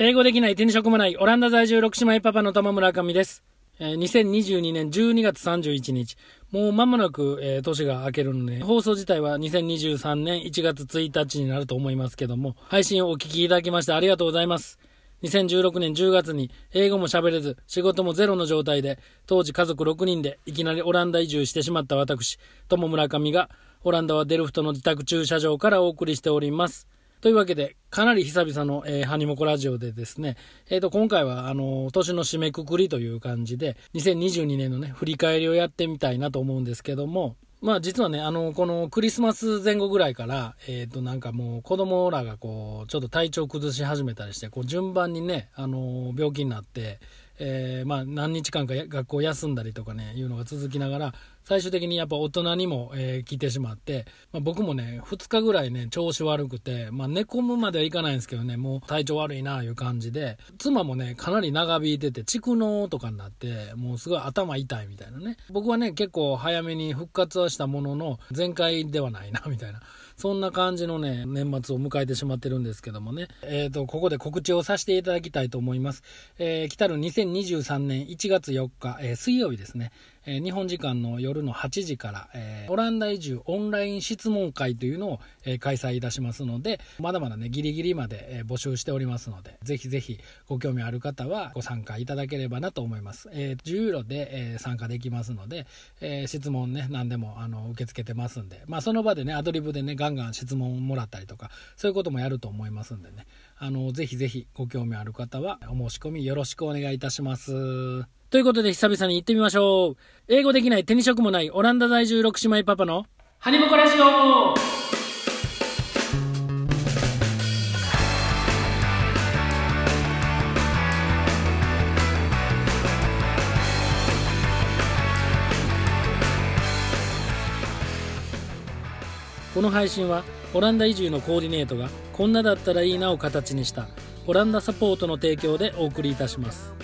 英語できない手に職もないオランダ在住6姉妹パパの玉村上です。えー、2022年12月31日。もう間もなく、えー、年が明けるので、放送自体は2023年1月1日になると思いますけども、配信をお聞きいただきましてありがとうございます。2016年10月に英語も喋れず、仕事もゼロの状態で、当時家族6人でいきなりオランダ移住してしまった私、友村上が、オランダはデルフトの自宅駐車場からお送りしております。というわけで、かなり久々の、えー、ハニモコラジオでですね、えっ、ー、と、今回は、あの、年の締めくくりという感じで、2022年のね、振り返りをやってみたいなと思うんですけども、まあ実はね、あの、このクリスマス前後ぐらいから、えっ、ー、となんかもう子供らがこう、ちょっと体調崩し始めたりして、こう順番にね、あの、病気になって、えー、まあ何日間か学校休んだりとかね、いうのが続きながら、最終的にやっぱ大人にも、えー、来てしまって、まあ、僕もね、2日ぐらいね、調子悪くて、まあ、寝込むまではいかないんですけどね、もう体調悪いなあ、いう感じで、妻もね、かなり長引いてて、蓄膿とかになって、もうすごい頭痛いみたいなね。僕はね、結構早めに復活はしたものの、全開ではないな、みたいな。そんな感じのね、年末を迎えてしまってるんですけどもね。えっ、ー、と、ここで告知をさせていただきたいと思います。えー、来たる2023年1月4日、えー、水曜日ですね。え日本時間の夜の8時から、えオランダ移住オンライン質問会というのを、え開催いたしますので、まだまだね、ギリギリまで、え募集しておりますので、ぜひぜひご興味ある方はご参加いただければなと思います。え10ユーロで、え参加できますので、え質問ね、何でもあの受け付けてますんで、まあその場でね、アドリブでね、ガンガン質問もらったりとか、そういうこともやると思いますんでね、あの、ぜひぜひご興味ある方はお申し込みよろしくお願いいたします。ということで久々に行ってみましょう。英語できない手に職もないオランダ在住6姉妹パパのハニモコラジオこの配信はオランダ移住のコーディネートがこんなだったらいいなを形にしたオランダサポートの提供でお送りいたします。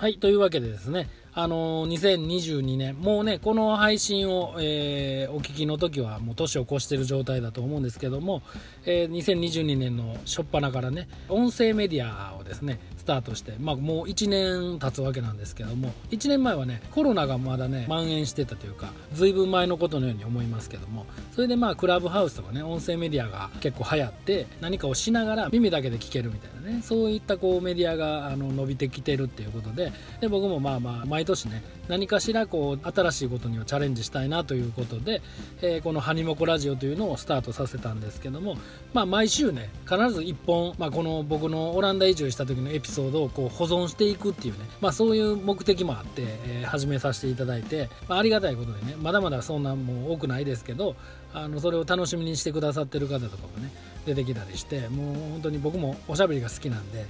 はい、というわけでですね、あのー、2022年、もうね、この配信を、えー、お聞きの時はもう年を越している状態だと思うんですけども、えー、2022年の初っ端からね、音声メディアをですね、スタートして、まあ、もう1年経つわけなんですけども1年前はねコロナがまだね蔓延してたというか随分前のことのように思いますけどもそれでまあクラブハウスとかね音声メディアが結構流行って何かをしながら耳だけで聞けるみたいなねそういったこうメディアがあの伸びてきてるっていうことでで僕もまあまあ毎年ね何かしらこう新しいことにはチャレンジしたいなということで、えー、この「ハニモコラジオ」というのをスタートさせたんですけどもまあ毎週ね必ず1本、まあ、この僕のオランダ移住した時のエピソードをこう保存していくっていうね、まあ、そういう目的もあって、えー、始めさせていただいて、まあ、ありがたいことでねまだまだそんなもう多くないですけどあのそれを楽しみにしてくださってる方とかもね出てきたりしてもう本当に僕もおしゃべりが好きなんで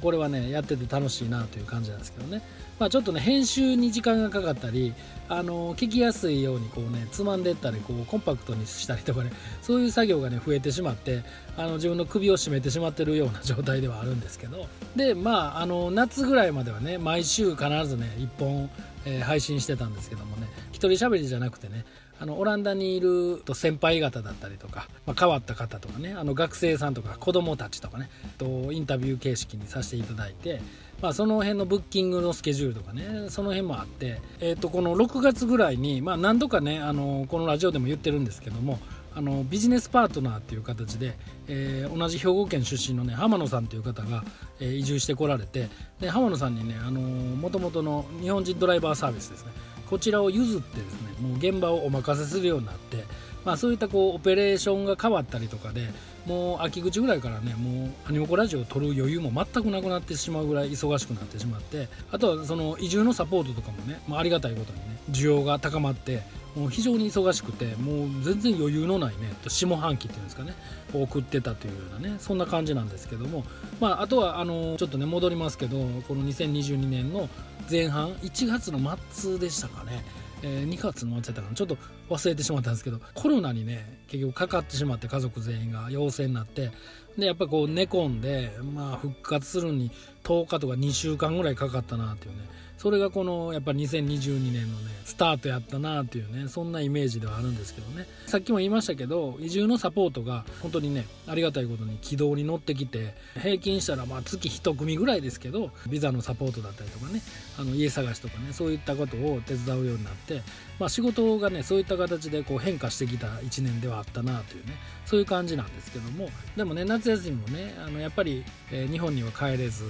これはねやってて楽しいなという感じなんですけどね、まあ、ちょっとね編集に時間がかかったりあの聞きやすいようにこうねつまんでったりこうコンパクトにしたりとかねそういう作業がね増えてしまってあの自分の首を絞めてしまってるような状態ではあるんですけど。でまああの夏ぐらいまではね毎週必ずね1本、えー、配信してたんですけどもね一人喋りじゃなくてねあのオランダにいると先輩方だったりとか、まあ、変わった方とかねあの学生さんとか子供たちとかねとインタビュー形式にさせていただいて、まあ、その辺のブッキングのスケジュールとかねその辺もあって、えー、とこの6月ぐらいに、まあ、何度かねあのこのラジオでも言ってるんですけどもあのビジネスパートナーっていう形で、えー、同じ兵庫県出身のね浜野さんという方が、えー、移住してこられてで浜野さんにねもともとの日本人ドライバーサービスですねこちらを譲ってですねもう現場をお任せするようになって、まあ、そういったこうオペレーションが変わったりとかでもう秋口ぐらいからねもうアニモコラジオを撮る余裕も全くなくなってしまうぐらい忙しくなってしまってあとはその移住のサポートとかもね、まあ、ありがたいことにね需要が高まってもう非常に忙しくてもう全然余裕のないね下半期っていうんですかね送ってたというようなねそんな感じなんですけどもまああとはあのちょっとね戻りますけどこの2022年の前半1月の末でしたかね、えー、2月の末やったかなちょっと忘れてしまったんですけどコロナにね結局かかってしまって家族全員が陽性になってでやっぱこう寝込んで、まあ、復活するのに10日とか2週間ぐらいかかったなっていうねそれがこのやっぱり2022年のねスタートやったなっていうねそんなイメージではあるんですけどね。さっきも言いましたけど移住のサポートが本当にねありがたいことに軌道に乗ってきて平均したらまあ月1組ぐらいですけどビザのサポートだったりとかねあの家探しとかねそういったことを手伝うようになって、まあ、仕事がねそういった形でこう変化してきた1年ではあったなというねそういう感じなんですけども。でもね夏休みもねあのやっぱり、え、日本には帰れず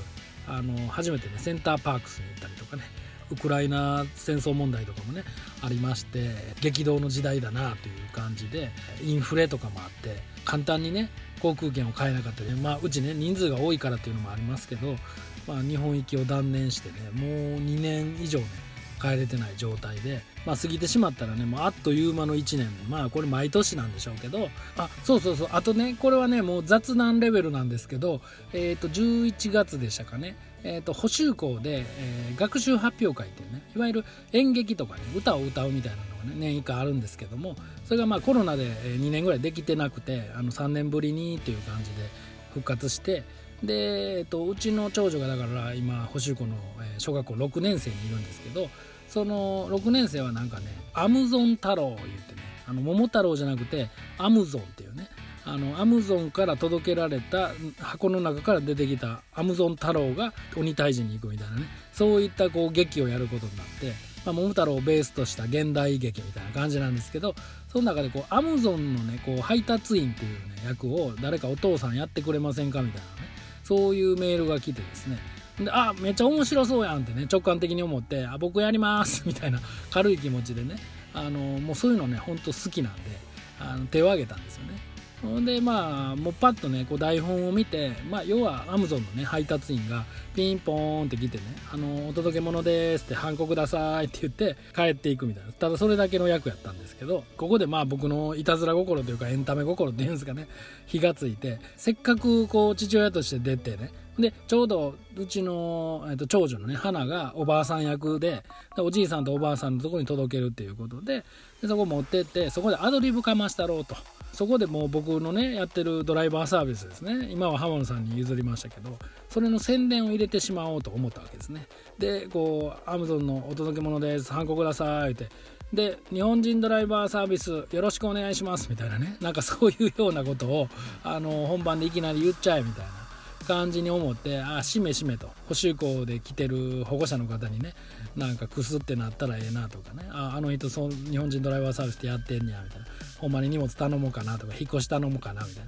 あの初めてねセンターパークスに行ったりとかねウクライナ戦争問題とかもねありまして激動の時代だなという感じでインフレとかもあって簡単にね航空券を買えなかったり、まあ、うちね人数が多いからっていうのもありますけど、まあ、日本行きを断念してねもう2年以上ね帰れてない状態で、まあ、過ぎてしまったらねもうあっという間の1年まあこれ毎年なんでしょうけどあそうそうそうあとねこれはねもう雑談レベルなんですけどえっ、ー、と11月でしたかねえーと、補修校で、えー、学習発表会っていうねいわゆる演劇とかね歌を歌うみたいなのがね年以下あるんですけどもそれがまあコロナで2年ぐらいできてなくてあの3年ぶりにっていう感じで復活してで、えーと、うちの長女がだから今補修校の小学校6年生にいるんですけどその6年生はなんかねアムゾン太郎言ってねあの桃太郎じゃなくてアムゾンっていうねあのアムゾンから届けられた箱の中から出てきたアムゾン太郎が鬼退治に行くみたいなねそういったこう劇をやることになって、まあ、桃太郎をベースとした現代劇みたいな感じなんですけどその中でこうアムゾンのねこう配達員っていう、ね、役を誰かお父さんやってくれませんかみたいなねそういうメールが来てですねであめっちゃ面白そうやんってね直感的に思ってあ僕やります みたいな軽い気持ちでねあのもうそういうのねほんと好きなんであの手を挙げたんですよね。ほんでまあもうパッとねこう台本を見て、まあ、要はアマゾンのね配達員がピンポーンって来てね「あのお届け物です」って「ハンコください」って言って帰っていくみたいな。ただそれだけの役やったんですけどここでまあ僕のいたずら心というかエンタメ心っていうんですかね。火がついてせっかくこう父親として出てね。でちょうどうちの、えっと、長女のね花がおばあさん役でおじいさんとおばあさんのとこに届けるっていうことででそこ持ってってそこでアドリブかましたろうと。そこでもう僕のねやってるドライバーサービスですね。今は浜野さんに譲りましたけどそれの宣伝を入れてしまおうと思ったわけですね。でこうアマゾンのお届け物です。ハンコくださいって。で日本人ドライバーサービスよろしくお願いします。みたいなね。なんかそういうようなことをあの本番でいきなり言っちゃえみたいな。感じに思ってあしめしめと補修校で来てる保護者の方にねなんかクスってなったらええなとかねああの人そ日本人ドライバーサービスってやってんねやみたいな。ほんまに荷物頼もうかなとか引っ越し頼もうかなみたい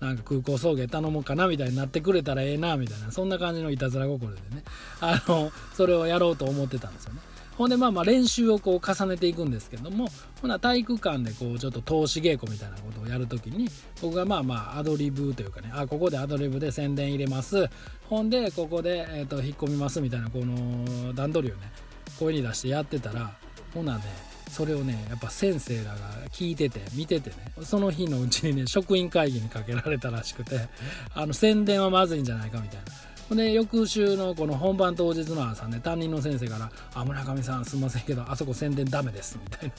な。なんか空港送迎頼もうかなみたいになってくれたらええなみたいな。そんな感じのいたずら心でね。あのそれをやろうと思ってたんですよね。ほんでまあまあ練習をこう重ねていくんですけどもほな体育館でこうちょっと投資稽古みたいなことをやるときに僕がまあまあアドリブというかねあここでアドリブで宣伝入れます。ほんでここで、えー、と引っ込みますみたいなこの段取りをね声に出してやってたらほなねそれをねやっぱ先生らが聞いてて見ててねその日のうちにね職員会議にかけられたらしくてあの宣伝はまずいんじゃないかみたいな。で翌週のこの本番当日の朝ね担任の先生から「あ村上さんすいませんけどあそこ宣伝ダメです」みたい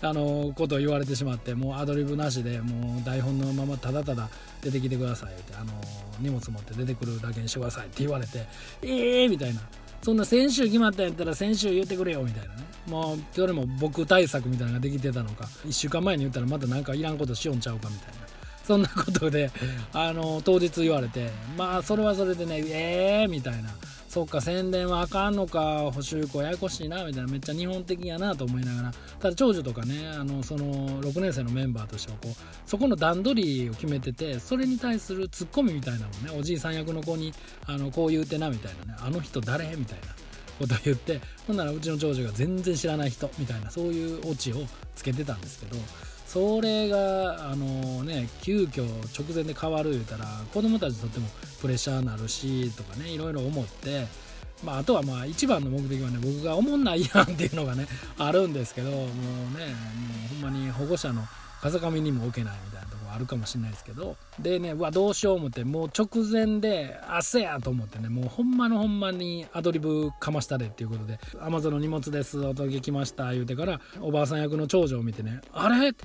な あのことを言われてしまってもうアドリブなしでもう台本のままただただ出てきてくださいってあの荷物持って出てくるだけにしてくださいって言われて「ええー!」みたいな。そんな先週決まったんやったら先週言ってくれよみたいなねもうそれも僕対策みたいなのができてたのか1週間前に言ったらまた何かいらんことしよんちゃうかみたいな そんなことであの当日言われてまあそれはそれでねええー、みたいな。そっか宣伝はあかんのか補修校ややこしいなみたいな。めっちゃ日本的やなと思いながら。ただ長女とかねあのその6年生のメンバーとしてはこうそこの段取りを決めててそれに対するツッコミみたいなのをねおじいさん役の子にあのこう言うてなみたいなね。あの人誰？みたいな。こと言ってほんならうちの長女が全然知らない人みたいなそういうオチをつけてたんですけどそれがあのね急遽直前で変わる言うたら子供たちにとってもプレッシャーになるしとかねいろいろ思ってまあ、あとはまあ一番の目的はね僕が思んないやんっていうのがね あるんですけどもうねもうほんまに保護者の風上にも置けないみたいなとこあるかもしれないですけどでねうわどうしよう思ってもう直前であせやと思ってねもうほんまのほんまにアドリブかましたでっていうことで「アマゾンの荷物ですお届け来ました」言うてからおばあさん役の長女を見てね「あれ?」って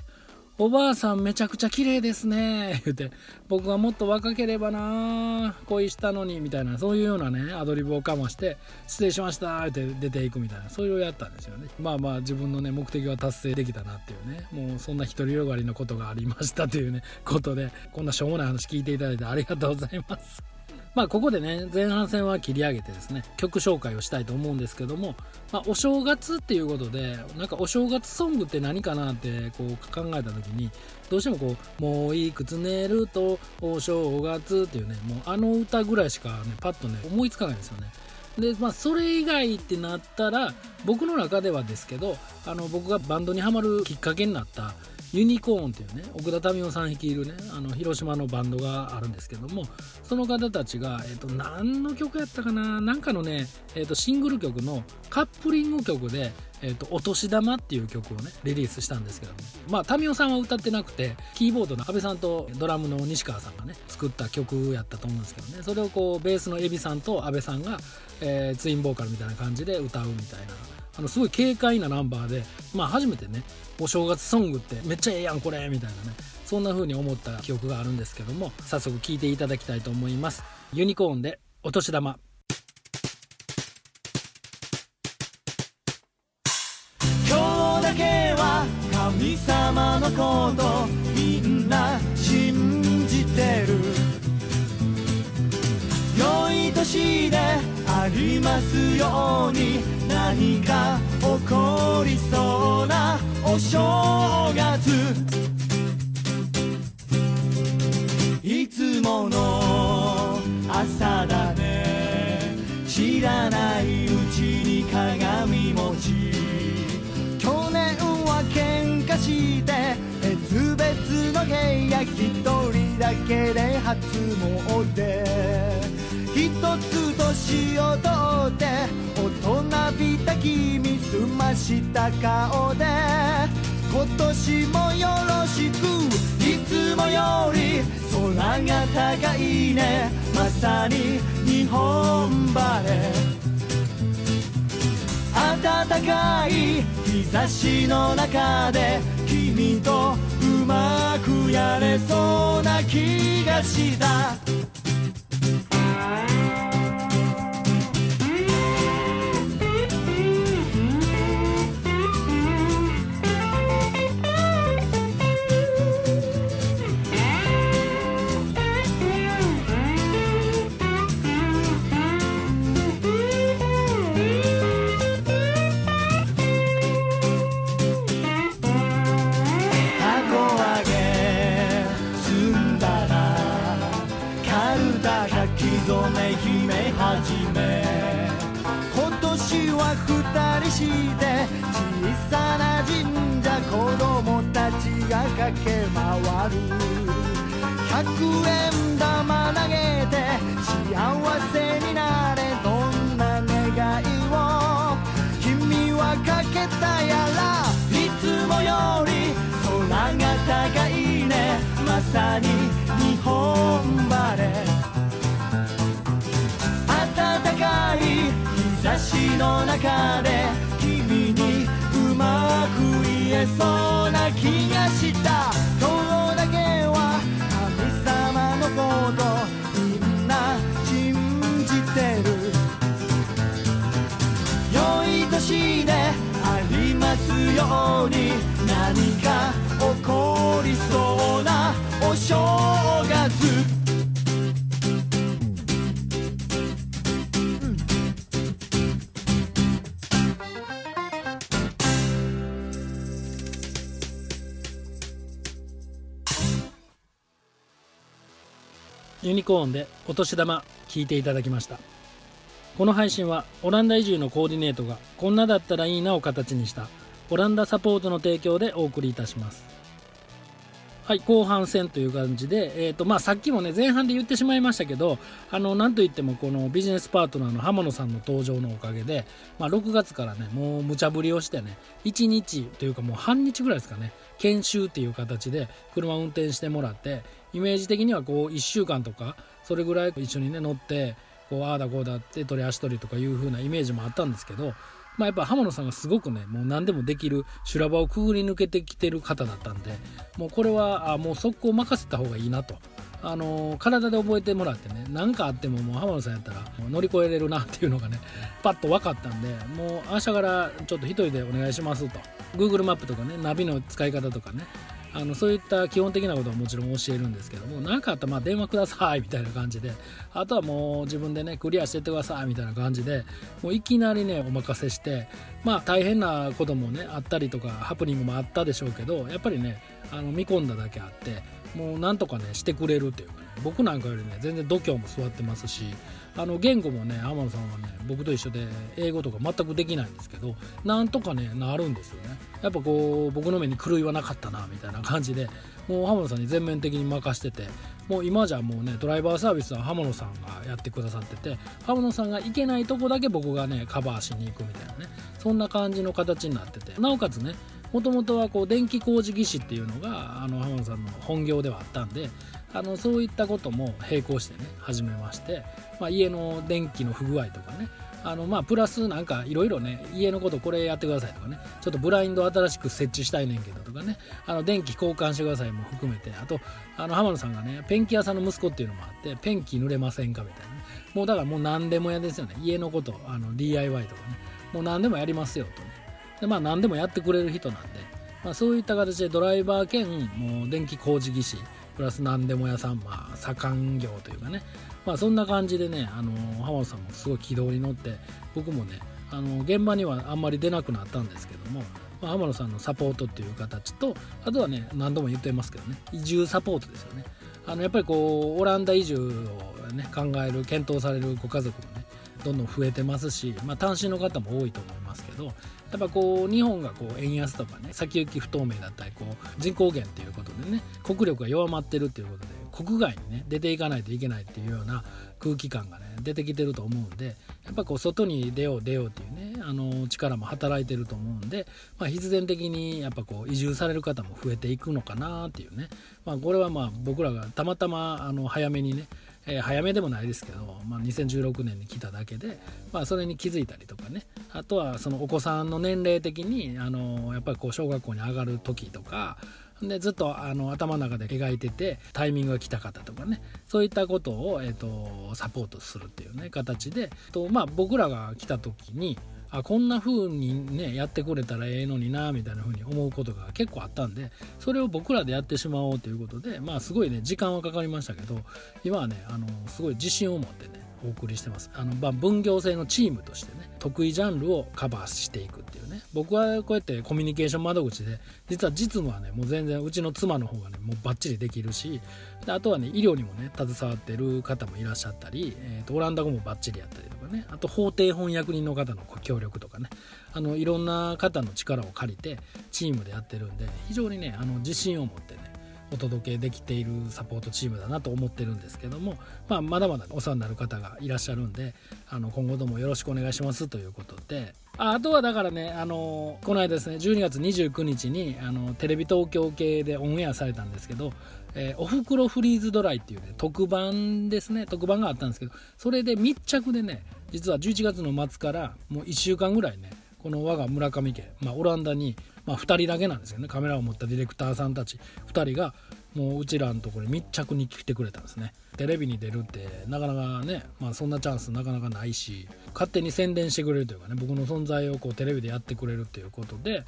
おばあさんめちゃくちゃ綺麗ですね。言うて僕はもっと若ければな恋したのにみたいなそういうようなねアドリブをかまして失礼しましたって出ていくみたいなそういうをやったんですよね。まあまあ自分のね目的は達成できたなっていうね。もうそんな独りよがりのことがありましたというねことでこんなしょうもない話聞いていただいてありがとうございます。まあここでね前半戦は切り上げてですね曲紹介をしたいと思うんですけども、まあ、お正月っていうことでなんかお正月ソングって何かなってこう考えた時にどうしてもこう「もういくつ寝るとお正月」っていうねもうあの歌ぐらいしかねパッとね思いつかないんですよね。でまあそれ以外ってなったら僕の中ではですけどあの僕がバンドにはまるきっかけになったユニコーンっていうね奥田民生さん率いるねあの広島のバンドがあるんですけどもその方たちが、えーと、何の曲やったかななんかのね、えーと、シングル曲のカップリング曲で「えーと、お年玉」っていう曲をねリリースしたんですけども。まあ民生さんは歌ってなくてキーボードの阿部さんとドラムの西川さんがね作った曲やったと思うんですけどね。それをこうベースの海老さんと阿部さんが、えー、ツインボーカルみたいな感じで歌うみたいな。あのすごい軽快なナンバーでまあ初めてねお正月ソングってめっちゃええやんこれみたいなね。そんな風に思った記憶があるんですけども早速聴いていただきたいと思います。ユニコーンでお年玉。神様のことみんな信じてる。良い年でありますように何か起こりそうなお正月。いつもの朝だね。知らないうちに鏡餅して別々の部屋一人だけで初詣。一つ年を取って大人びた君澄ました顔で。今年もよろしくいつもより空が高いね。まさに日本晴れ。暖かい日差しの中で君とうまくやれそうな気がした。日差しの中でまく言えそうな気がした。今日だけは神様のことみんな信じてる。良い年でありますように何か起こりそうなお正月ユニコーンでお年玉聞いていただきました。この配信はオランダ移住のコーディネートがこんなだったらいいなを形にしたオランダサポートの提供でお送りいたします。はい後半戦という感じで、えーとまあ、さっきもね前半で言ってしまいましたけどあのなんといってもこのビジネスパートナーの浜野さんの登場のおかげで、まあ、6月からねもう無茶ぶりをしてね1日というかもう半日ぐらいですかね研修っていう形で車を運転してもらってイメージ的にはこう1週間とかそれぐらい一緒にね乗ってこうああだこうだって取り足取りとかいう風なイメージもあったんですけどまあ、やっぱ浜野さんがすごくねもう何でもできる修羅場をくぐり抜けてきてる方だったんでもうこれはあもう速攻任せた方がいいなと。あの体で覚えてもらってね何かあってももう浜野さんやったら乗り越えれるなっていうのがねパッと分かったんでもう明日からちょっと一人でお願いしますと Google マップとかねナビの使い方とかねあのそういった基本的なことはもちろん教えるんですけども何かあったらまあ電話くださいみたいな感じであとはもう自分でねクリアしてってくださいみたいな感じでもういきなりねお任せしてまあ大変なこともねあったりとかハプニングもあったでしょうけどやっぱりねあの見込んだだけあってもうなんとかねしてくれるっていうかね僕なんかよりね全然度胸も座ってますしあの言語もね天野さんはね僕と一緒で英語とか全くできないんですけどなんとかねなるんですよね。やっぱこう僕の目に狂いはなかったなみたいな感じでもう浜野さんに全面的に任しててもう今じゃもうねドライバーサービスは浜野さんがやってくださってて浜野さんが行けないとこだけ僕がねカバーしに行くみたいなねそんな感じの形になっててなおかつねもともとはこう電気工事技師っていうのがあの浜野さんの本業ではあったんであのそういったことも並行してね始めまして、まあ、家の電気の不具合とかねあのまあプラスなんかいろいろね家のことこれやってくださいとかねちょっとブラインド新しく設置したいねんけどとかねあの電気交換してくださいも含めてあとあの浜野さんがねペンキ屋さんの息子っていうのもあってペンキ塗れませんかみたいなね。もうだからもう何でも嫌ですよね。家のことあの DIY とかね。もう何でもやりますよとね。でまあ何でもやってくれる人なんで、まあ、そういった形でドライバー兼もう電気工事技師プラス何でも屋さんまあ左官業というかね。まあそんな感じでねあの浜田さんもすごい軌道に乗って僕もねあの現場にはあんまり出なくなったんですけども、まあ、浜野さんのサポートっていう形とあとはね何度も言ってますけどね移住サポートですよね。あのやっぱりこうオランダ移住をね考える検討されるご家族もねどんどん増えてますし、まあ、単身の方も多いと思いますけどやっぱこう日本がこう円安とかね先行き不透明だったりこう人口減っていうでね。国力が弱まってるっていうことで国外にね出ていかないといけないっていうような空気感がね出てきてると思うんでやっぱこう外に出よう出ようっていうねあの力も働いてると思うんで、まあ、必然的にやっぱこう移住される方も増えていくのかなっていうね、まあ、これはまあ僕らがたまたまあの早めにねえ、早めでもないですけど、まあ、2016年に来ただけで、まあ、それに気づいたりとかね。あとはそのお子さんの年齢的にあのやっぱりこう小学校に上がる時とかでずっとあの頭の中で描いててタイミングが来た方とかね。そういったことを、えーと、サポートするっていうね形で。と、まあ、僕らが来た時にあこんな風にねやってくれたらええのになみたいな風に思うことが結構あったんでそれを僕らでやってしまおうということでまあすごいね時間はかかりましたけど今はねあのすごい自信を持ってねお送りしてます。あの、まあ、分業制のチームとしてね得意ジャンルをカバーしていくっていうね。僕はこうやってコミュニケーション窓口で実は実務はねもう全然うちの妻の方がねもうバッチリできるしであとはね医療にもね携わってる方もいらっしゃったり、えーと、オランダ語もバッチリやったりとかねあと法廷翻訳人の方の協力とかねあのいろんな方の力を借りてチームでやってるんで非常にねあの自信を持ってねお届けできているサポートチームだなと思ってるんですけども、まあ、まだまだお世話になる方がいらっしゃるんであの今後ともよろしくお願いしますということでああとはだからねあのこの間ですね12月29日にあのテレビ東京系でオンエアされたんですけど「えー、おふくろフリーズドライ」っていうね特番ですね特番があったんですけどそれで密着でね実は11月の末からもう1週間ぐらいねこの我が村上家、まあ、オランダにまあ、2人だけなんですよね。カメラを持ったディレクターさんたち。2人がもううちらのところに密着に来てくれたんですね。テレビに出るってなかなかね、まあ、そんなチャンスなかなかないし勝手に宣伝してくれるというかね僕の存在をこうテレビでやってくれるっていうことで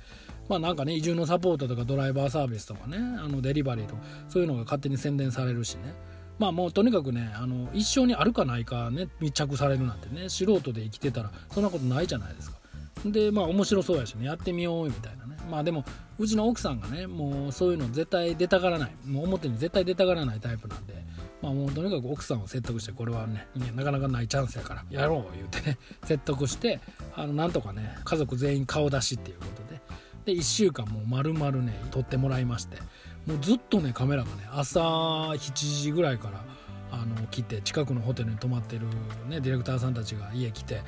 まあなんかね移住のサポートとかドライバーサービスとかねあのデリバリーとかそういうのが勝手に宣伝されるしね。まあもうとにかくねあの一生にあるかないかね密着されるなんてね素人で生きてたらそんなことないじゃないですか。でまあ面白そうやしねやってみようみたいなね。まあでもうちの奥さんがねもうそういうの絶対出たがらない。もう表に絶対出たがらないタイプなんでまあもうとにかく奥さんを説得してこれはねなかなかないチャンスやからやろう言うてね 説得してあのなんとかね家族全員顔出しっていうことでで1週間もう丸々ね撮ってもらいましてもうずっとねカメラがね朝7時ぐらいからあの来て近くのホテルに泊まってる、ね、ディレクターさんたちが家来て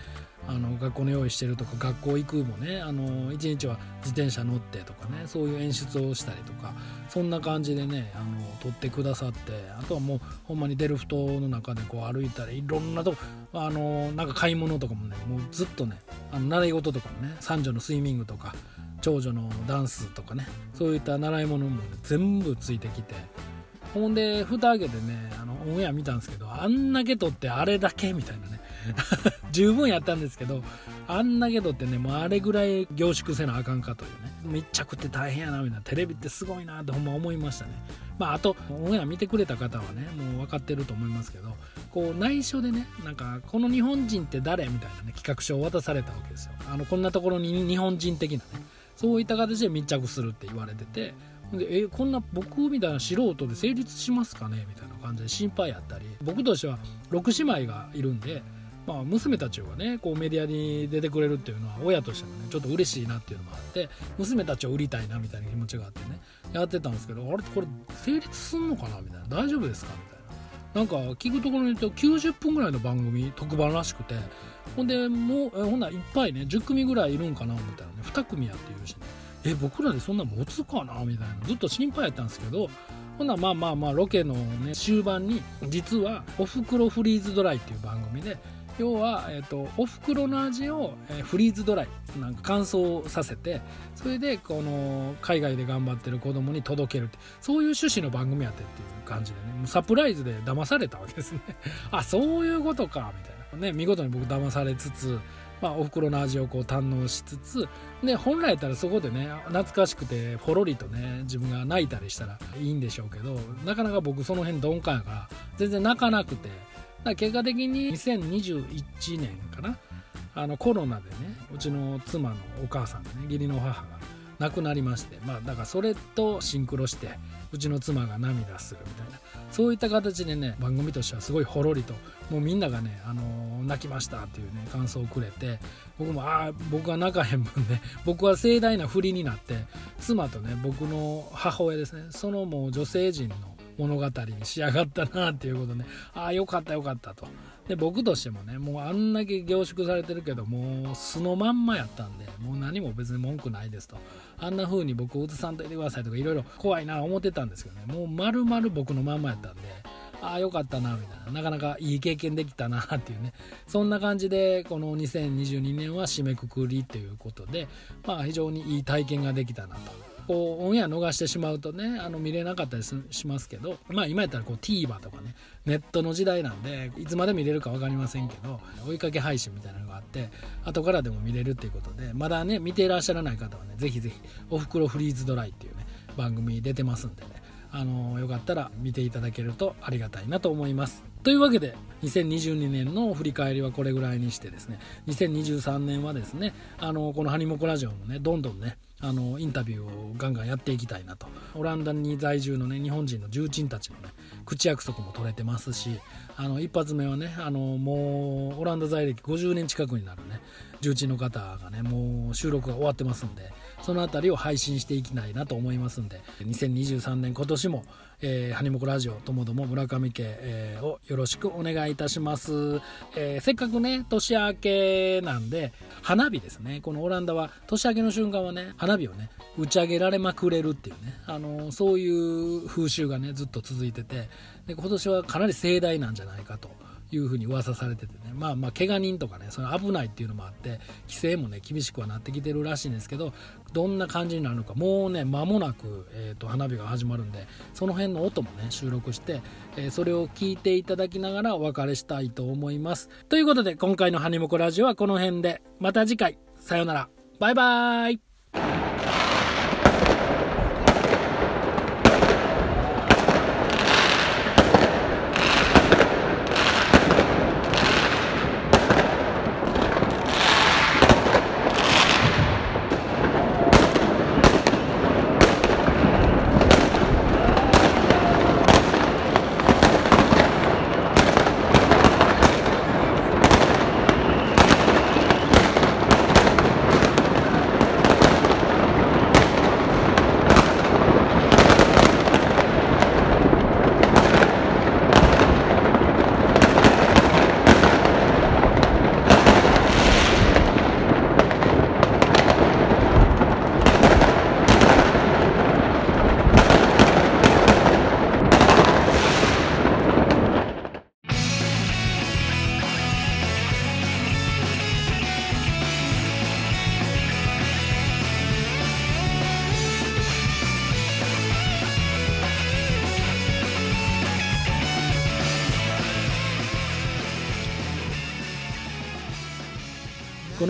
あの学校の用意してるとか学校行くもねあの1日は自転車乗ってとかねそういう演出をしたりとかそんな感じでねあの撮ってくださってあとはもうほんまにデルフトの中でこう歩いたりいろんなとこあのなんか買い物とかもねもうずっとねあの習い事とかもね三女のスイミングとか長女のダンスとかねそういった習い物も、ね、全部ついてきてほんで蓋開けてねあのオンエア見たんですけどあんだけ撮ってあれだけみたいなね。十分やったんですけどあんだけ撮ってねもうあれぐらい凝縮せなあかんかというね。密着って大変やなみたいな。テレビってすごいなってほんま思いましたね。まああとオンエア見てくれた方はねもう分かってると思いますけどこう内緒でねなんかこの日本人って誰みたいなね企画書を渡されたわけですよ。あのこんなところに日本人的なねそういった形で密着するって言われててでえこんな僕みたいな素人で成立しますかね？みたいな感じで心配やったり。僕としては6姉妹がいるんで、まあ、娘たちがねこうメディアに出てくれるっていうのは親としてもねちょっと嬉しいなっていうのもあって娘たちを売りたいなみたいな気持ちがあってねやってたんですけどあれこれ成立すんのかな？みたいな。大丈夫ですか？みたいな。なんか聞くところに言うと90分ぐらいの番組特番らしくてほんでもうえほんならいっぱいね10組ぐらいいるんかな？みたいなね。2組やっていうしね。え僕らでそんな持つかなみたいなずっと心配やったんですけどほんなまあまあまあロケのね終盤に実は「おふくろフリーズドライ」っていう番組で要は、えーと、おふくろの味を、えー、フリーズドライなんか乾燥させてそれでこの海外で頑張ってる子供に届けるってそういう趣旨の番組やってっていう感じでねサプライズで騙されたわけですね。あそういうことかみたいな。ね見事に僕騙されつつまあ、おふくろの味をこう堪能しつつで本来やったらそこでね懐かしくてほろりとね自分が泣いたりしたらいいんでしょうけどなかなか僕その辺鈍感やから全然泣かなくて結果的に2021年かなあのコロナでねうちの妻のお母さんがね義理の母が亡くなりましてまあだからそれとシンクロしてうちの妻が涙するみたいな。そういった形でね番組としてはすごいほろりともうみんながね、あのー、泣きましたっていうね感想をくれて僕もああ僕は泣かへん分ね。僕は盛大な振りになって妻とね僕の母親ですね。そのもう女性陣の物語に仕上がったなっていうことねああよかったよかったと。で僕としてもねもうあんだけ凝縮されてるけどもう素のまんまやったんでもう何も別に文句ないですと。あんな風に僕を映さんといてくださいとかいろいろ怖いな思ってたんですけどね。もう丸々僕のまんまやったんでああよかったなみたいな。なかなかいい経験できたなっていうね。そんな感じでこの2022年は締めくくりということでまあ非常にいい体験ができたなと。こうオンエア逃してしまうとねあの見れなかったりしますけどまあ今やったらこう TVer とかねネットの時代なんでいつまで見れるか分かりませんけど追いかけ配信みたいなのがあって後からでも見れるっていうことでまだね見ていらっしゃらない方はねぜひぜひ「おふくろフリーズドライ」っていうね番組出てますんでねあのよかったら見ていただけるとありがたいなと思います。というわけで2022年の振り返りはこれぐらいにしてですね2023年はですねあのこの「ハニモコラジオ」もねどんどんねあのインタビューをガンガンやっていきたいなと。オランダに在住のね日本人の重鎮たちのね口約束も取れてますしあの一発目はねあのもうオランダ在歴50年近くになるね重鎮の方がねもう収録が終わってますんでその辺りを配信していきたいなと思いますんで2023年今年も、えー、ハニモコラジオともども村上家、えー、をよろしくお願いいたします、えー、せっかくね年明けなんで花火ですね。このオランダは年明けの瞬間はね花火をね打ち上げられまくれるっていうね、あのそういう風習がねずっと続いててで今年はかなり盛大なんじゃないかというふうに噂されててね。まあまあ怪我人とかねその危ないっていうのもあって規制もね厳しくはなってきてるらしいんですけどどんな感じになるのかもうね間もなく、えーと、花火が始まるんでその辺の音もね収録して、えー、それを聞いていただきながらお別れしたいと思います。ということで今回の「ハニモコラジオ」はこの辺で。また次回。さよなら。バイバーイ。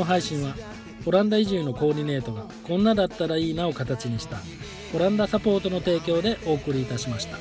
の配信はオランダ移住のコーディネートがこんなだったらいいなを形にしたオランダサポートの提供でお送りいたしました。